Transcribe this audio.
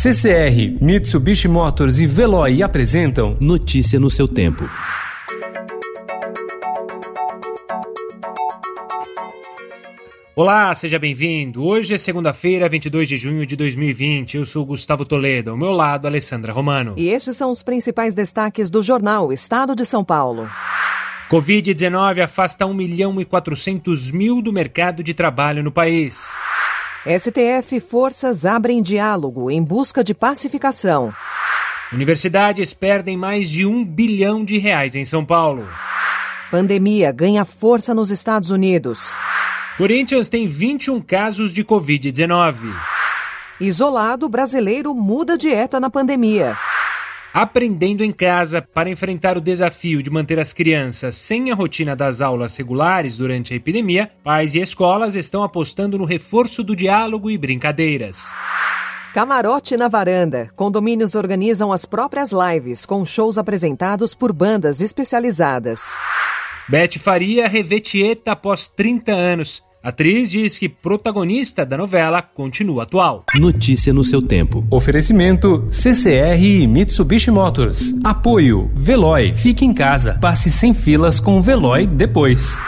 CCR, Mitsubishi Motors e Veloy apresentam Notícia no seu tempo. Olá, seja bem-vindo. Hoje é segunda-feira, 22 de junho de 2020. Eu sou Gustavo Toledo, ao meu lado, Alessandra Romano. E estes são os principais destaques do jornal Estado de São Paulo. Covid-19 afasta 1 milhão e 400 mil do mercado de trabalho no país. STF forças abrem diálogo em busca de pacificação. Universidades perdem mais de um bilhão de reais em São Paulo. Pandemia ganha força nos Estados Unidos. Corinthians tem 21 casos de Covid-19. Isolado, brasileiro muda dieta na pandemia. Aprendendo em casa para enfrentar o desafio de manter as crianças sem a rotina das aulas regulares durante a epidemia, pais e escolas estão apostando no reforço do diálogo e brincadeiras. Camarote na varanda. Condomínios organizam as próprias lives com shows apresentados por bandas especializadas. Beth Faria revê Tieta após 30 anos. A atriz diz que protagonista da novela continua atual. Notícia no seu tempo. Oferecimento CCR e Mitsubishi Motors. Apoio Veloy. Fique em casa. Passe sem filas com o Veloy depois.